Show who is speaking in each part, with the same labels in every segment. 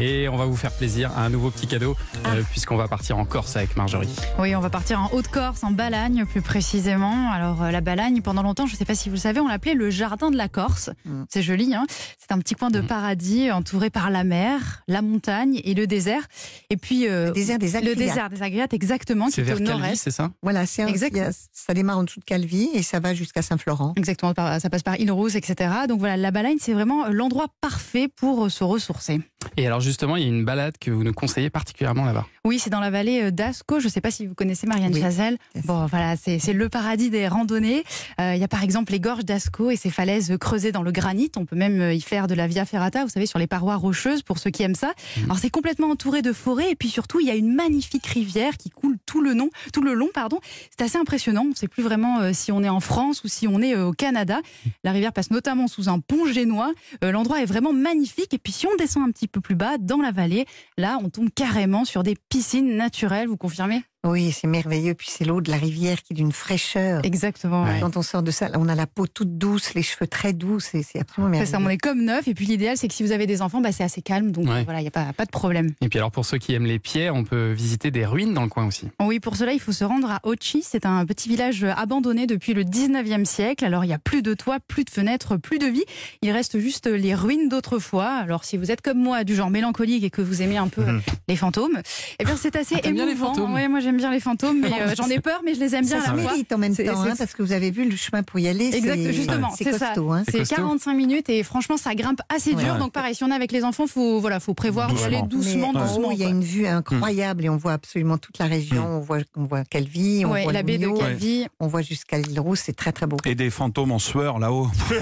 Speaker 1: Et on va vous faire plaisir à un nouveau petit cadeau, euh, puisqu'on va partir en Corse avec Marjorie.
Speaker 2: Oui, on va partir en Haute-Corse, en Balagne plus précisément. Alors euh, la Balagne, pendant longtemps, je ne sais pas si vous le savez, on l'appelait le jardin de la Corse.
Speaker 3: Mm.
Speaker 2: C'est joli, hein c'est un petit coin de
Speaker 1: Mm.
Speaker 2: paradis entouré par la mer, la montagne et le désert. Et puis euh,
Speaker 3: Le désert des
Speaker 2: le
Speaker 3: Agriates.
Speaker 2: désert des Agriates, exactement,
Speaker 1: C'est
Speaker 2: est
Speaker 1: vers
Speaker 2: au
Speaker 1: Calvi,
Speaker 2: nord-est.
Speaker 1: c'est ça?
Speaker 3: Voilà, c'est ça démarre en dessous de Calvi et ça va jusqu'à Saint-Florent.
Speaker 2: Exactement, ça passe par Île-Rousse, etc. Donc voilà, la Balagne, c'est vraiment l'endroit parfait pour se ressourcer.
Speaker 1: Et alors justement, il y a une balade que vous nous conseillez particulièrement là-bas.
Speaker 2: Oui, c'est dans la vallée euh, d'Ascaux. Je ne sais pas si vous connaissez Marianne
Speaker 3: Oui.
Speaker 2: Chazelle. Bon, voilà, c'est le paradis des randonnées. Euh, Il y a par exemple les gorges d'Ascaux et ces falaises creusées dans le granit. On peut même euh, y faire de la via ferrata, vous savez, sur les parois rocheuses pour ceux qui aiment ça.
Speaker 1: Mhm.
Speaker 2: Alors c'est complètement entouré de forêts et puis surtout il y a une magnifique rivière qui coule tout le, long, tout le long. pardon. C'est assez impressionnant. On ne sait plus vraiment euh, si on est en France ou si on est euh, au Canada. La rivière passe notamment sous un pont génois. L'endroit est vraiment magnifique. Et puis si on descend un petit peu plus bas, dans la vallée, là on tombe carrément sur des piscines naturelles. Vous confirmez?
Speaker 3: Oui, c'est merveilleux. Puis c'est l'eau de la rivière qui est d'une fraîcheur.
Speaker 2: Exactement. ouais.
Speaker 3: Quand on sort de ça, on a la peau toute douce, les cheveux très doux. C'est c'est absolument
Speaker 2: C'est ça, on
Speaker 3: merveilleux.
Speaker 2: est comme neuf. Et puis l'idéal, c'est que si vous avez des enfants, bah, c'est assez calme. Donc
Speaker 1: Ouais.
Speaker 2: voilà, il n'y a pas, pas de problème.
Speaker 1: Et puis alors pour ceux qui aiment les pierres, on peut visiter des ruines dans le coin aussi.
Speaker 2: Oui, pour cela, il faut se rendre à Ochi. C'est un petit village abandonné depuis le 19e siècle. Alors, il n'y a plus de toit, plus de fenêtres, plus de vie. Il reste juste les ruines d'autrefois. Alors, si vous êtes comme moi, du genre mélancolique et que vous aimez un peu les fantômes, eh bien, c'est assez
Speaker 1: Ah, t'aimes bien les
Speaker 2: émouvant.
Speaker 1: fantômes
Speaker 2: Ouais, moi, j'aime bien les fantômes, mais euh, j'en ai peur, mais je les aime bien
Speaker 3: Ça
Speaker 2: à la
Speaker 3: mérite en même temps, hein, parce que vous avez vu le chemin pour y aller.
Speaker 2: Exact,
Speaker 3: c'est-
Speaker 2: justement,
Speaker 3: c'est costaud. Hein.
Speaker 1: C'est
Speaker 2: C'est
Speaker 1: costaud.
Speaker 2: 45 minutes et franchement, ça grimpe assez dur.
Speaker 3: Ouais.
Speaker 2: Donc, pareil, si on est avec les enfants, faut, voilà, faut prévoir d'y aller doucement,
Speaker 3: Mais
Speaker 2: doucement.
Speaker 3: il y a une vue incroyable et on voit absolument toute la région. On voit, on voit Calvi, on
Speaker 2: Ouais,
Speaker 3: voit
Speaker 2: la baie de Calvi.
Speaker 3: on voit jusqu'à l'île Rousse. C'est très très beau.
Speaker 4: Et des fantômes en sueur là-haut.
Speaker 5: plus,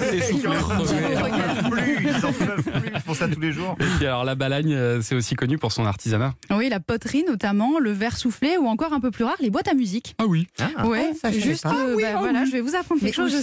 Speaker 5: ils en plus, ils font ça tous les jours.
Speaker 1: Et puis alors la Balagne, euh, c'est aussi connu pour son artisanat.
Speaker 2: Oui, la poterie notamment, le verre soufflé ou encore un peu plus rare, les boîtes à musique.
Speaker 1: Ah oui.
Speaker 2: ouais,
Speaker 3: ça, je
Speaker 2: juste,
Speaker 3: pas.
Speaker 2: euh, bah, voilà, je vais vous apprendre quelque chose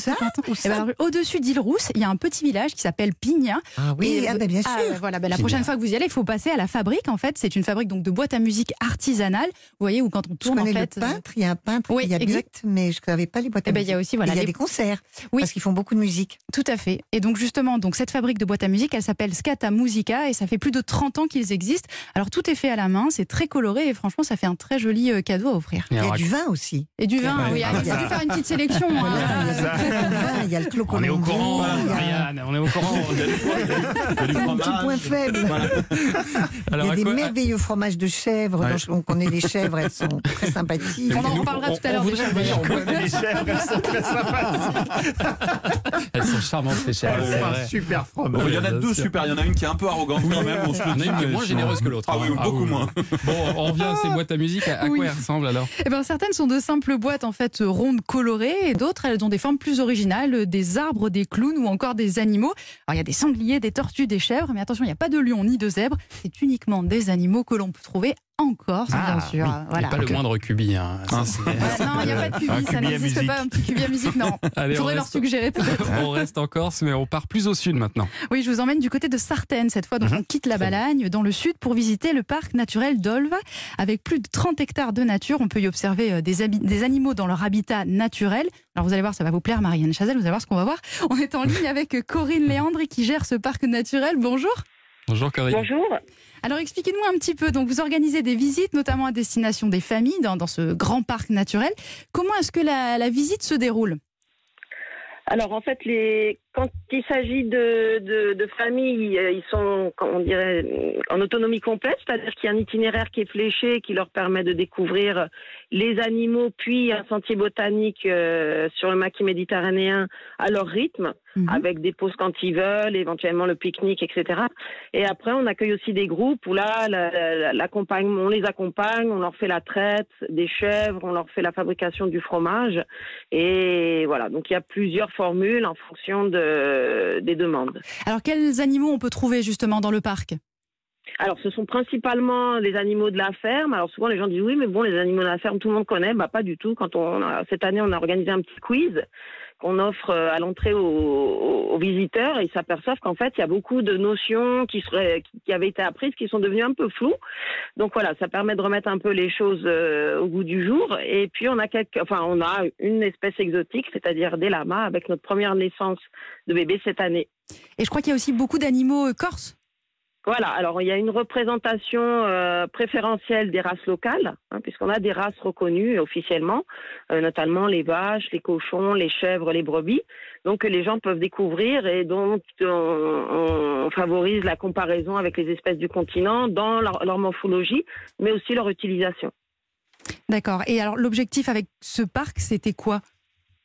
Speaker 2: Eh ben, Au-dessus d'Île Rousse, il y a un petit village qui s'appelle Pigna.
Speaker 3: Ah oui,
Speaker 2: Et-
Speaker 3: ah ben bien sûr.
Speaker 2: Ah, voilà, ben, la
Speaker 1: Pigna.
Speaker 2: prochaine fois que vous y allez, il faut passer à la fabrique. En fait, c'est une fabrique donc de boîtes à musique artisanale. Vous voyez, où quand on
Speaker 3: Je
Speaker 2: tourne, en
Speaker 3: connais
Speaker 2: fait.
Speaker 3: le peintre, il y a un peintre
Speaker 2: Oui,
Speaker 3: qui y habite,
Speaker 2: exact.
Speaker 3: mais je ne savais pas les boîtes à
Speaker 2: Eh ben, il y a
Speaker 3: musique.
Speaker 2: aussi, voilà,
Speaker 3: il y a des concerts,
Speaker 2: Oui.
Speaker 3: parce qu'ils font beaucoup de musique.
Speaker 2: Tout à fait. Et donc justement, donc cette fabrique de boîtes à musique, elle s'appelle Scata Musica et ça fait plus de 30 ans qu'ils existent. Alors tout est fait à la main, c'est très coloré et franchement, ça fait un très joli euh, cadeau à offrir.
Speaker 1: Et
Speaker 3: Il y a du vin aussi.
Speaker 2: Et du vin, oui, ah, j'ai dû faire une petite sélection. hein.
Speaker 3: Il y a il y a le clos
Speaker 1: on est au courant,
Speaker 3: il y a
Speaker 1: Marianne, on est au courant.
Speaker 3: quel petit point faible. il y a des merveilleux fromages de chèvre. On connaît les chèvres, elles sont très sympathiques.
Speaker 2: On en reparlera tout à l'heure.
Speaker 1: on
Speaker 2: des
Speaker 1: voudrait
Speaker 2: chèvres.
Speaker 1: venir.
Speaker 5: On connaît les chèvres, elles sont très sympathiques.
Speaker 1: Elles sont charmantes ces chèvres.
Speaker 5: Elles
Speaker 1: c'est
Speaker 5: un super fromage.
Speaker 4: Il y en a deux super. Il y en a une qui est un peu arrogante quand même. On se le
Speaker 1: Il y en a une
Speaker 4: dit,
Speaker 1: qui est
Speaker 4: mais
Speaker 1: moins généreuse que l'autre.
Speaker 4: Ah oui,
Speaker 1: hein.
Speaker 4: beaucoup moins.
Speaker 1: Bon, on revient à ces boîtes à musique. À, quoi ressemblent alors?
Speaker 2: Eh ben, certaines sont de simples boîtes en fait rondes colorées et d'autres elles ont des formes plus originales, des arbres, des clowns ou encore des animaux. Alors il y a des sangliers, des tortues, des chèvres, mais attention, il n'y a pas de lion ni de zèbre. C'est uniquement des animaux que l'on peut trouver en Corse,
Speaker 1: Ah,
Speaker 2: bien sûr.
Speaker 1: oui.
Speaker 2: Voilà.
Speaker 1: Et pas le moindre cubi. hein. Ça,
Speaker 4: Ah.
Speaker 1: c'est-
Speaker 2: Ah, non, il n'y a pas de cubi, ça
Speaker 5: cubi
Speaker 2: n'existe pas, un petit cubi à musique, non.
Speaker 1: Allez, on
Speaker 2: faudrait leur
Speaker 1: reste,
Speaker 2: suggérer peut-être.
Speaker 1: on reste en Corse, mais on part plus au sud maintenant.
Speaker 2: Oui, je vous emmène du côté de Sartène cette fois. Donc on quitte la Balagne dans le sud pour visiter le parc naturel d'Olva. Avec plus de 30 hectares de nature, on peut y observer euh, des animaux dans leur habitat naturel. Alors vous allez voir, ça va vous plaire, Marianne Chazelle, vous allez voir ce qu'on va voir. On est en ligne avec Corinne Léandre qui gère ce parc naturel. Bonjour.
Speaker 1: Bonjour Corinne.
Speaker 6: Bonjour.
Speaker 2: Alors expliquez-nous un petit peu. Donc vous organisez des visites, notamment à destination des familles dans, dans ce grand parc naturel. Comment est-ce que la, la visite se déroule?
Speaker 6: Alors en fait, les... quand il s'agit de, de, de familles, euh, ils sont, on dirait, en autonomie complète, c'est-à-dire qu'il y a un itinéraire qui est fléché, qui leur permet de découvrir les animaux, puis un sentier botanique euh, sur le maquis méditerranéen à leur rythme,
Speaker 2: Mhm.
Speaker 6: avec des pauses quand ils veulent, éventuellement le pique-nique, etc. Et après, on accueille aussi des groupes où là, on les accompagne, on leur fait la traite des chèvres, on leur fait la fabrication du fromage. Et voilà, donc il y a plusieurs formules en fonction de, des demandes.
Speaker 2: Alors quels animaux on peut trouver justement dans le parc?
Speaker 6: Alors, ce sont principalement les animaux de la ferme. Alors, souvent, les gens disent oui, mais bon, les animaux de la ferme, tout le monde connaît. Bah, pas du tout. Quand on a- cette année, on a organisé un petit quiz qu'on offre euh, à l'entrée aux, visiteurs et ils s'aperçoivent qu'en fait, il y a beaucoup de notions qui, avaient été apprises qui sont devenues un peu floues. Donc voilà, ça permet de remettre un peu les choses euh, au goût du jour. Et puis, on a, enfin, on a une espèce exotique, c'est-à-dire des lamas, avec notre première naissance de bébé cette année.
Speaker 2: Et je crois qu'il y a aussi beaucoup d'animaux euh, corses.
Speaker 6: Voilà, alors il y a une représentation euh, préférentielle des races locales, hein, puisqu'on a des races reconnues officiellement, euh, notamment les vaches, les cochons, les chèvres, les brebis, donc que les gens peuvent découvrir et dont on, favorise la comparaison avec les espèces du continent dans leur morphologie, mais aussi leur utilisation.
Speaker 2: D'accord. Et alors, l'objectif avec ce parc, c'était quoi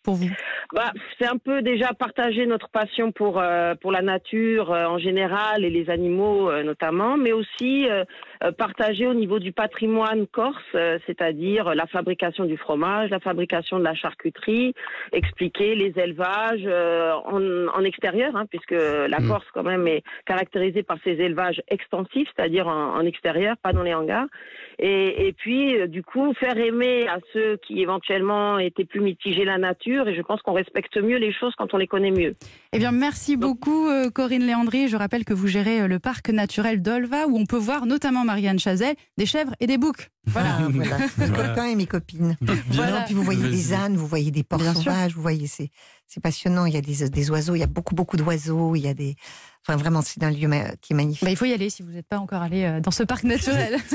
Speaker 2: pour vous?
Speaker 6: Bah, c'est un peu déjà partager notre passion pour euh, pour la nature euh, en général et les animaux euh, notamment, mais aussi euh, euh, partager au niveau du patrimoine corse, euh, c'est-à-dire la fabrication du fromage, la fabrication de la charcuterie, expliquer les élevages euh, en, en extérieur, hein, puisque la
Speaker 1: Mm.
Speaker 6: Corse quand même est caractérisée par ses élevages extensifs, c'est-à-dire en, en extérieur, pas dans les hangars. Et, et puis, euh, du coup, faire aimer à ceux qui éventuellement étaient plus mitigés la nature. Et je pense qu'on respecte mieux les choses quand on les connaît mieux.
Speaker 2: Eh bien, merci beaucoup, euh, Corinne Léandry. Je rappelle que vous gérez euh, le parc naturel d'Olva, où on peut voir notamment Marianne Chazelle, des chèvres et des boucs. Voilà.
Speaker 3: Ah, voilà. Mes
Speaker 1: Voilà.
Speaker 3: copains et mes copines.
Speaker 2: Voilà.
Speaker 3: Non, puis vous voyez des ânes, vous voyez des porcs
Speaker 2: Bien sûr.
Speaker 3: sauvages, vous voyez, c'est c'est passionnant. Il y a des, des oiseaux, il y a beaucoup, beaucoup d'oiseaux, il y a des. Enfin, vraiment, c'est un lieu qui est magnifique.
Speaker 2: Bah, il faut y aller si vous n'êtes pas encore allé euh, dans ce parc naturel.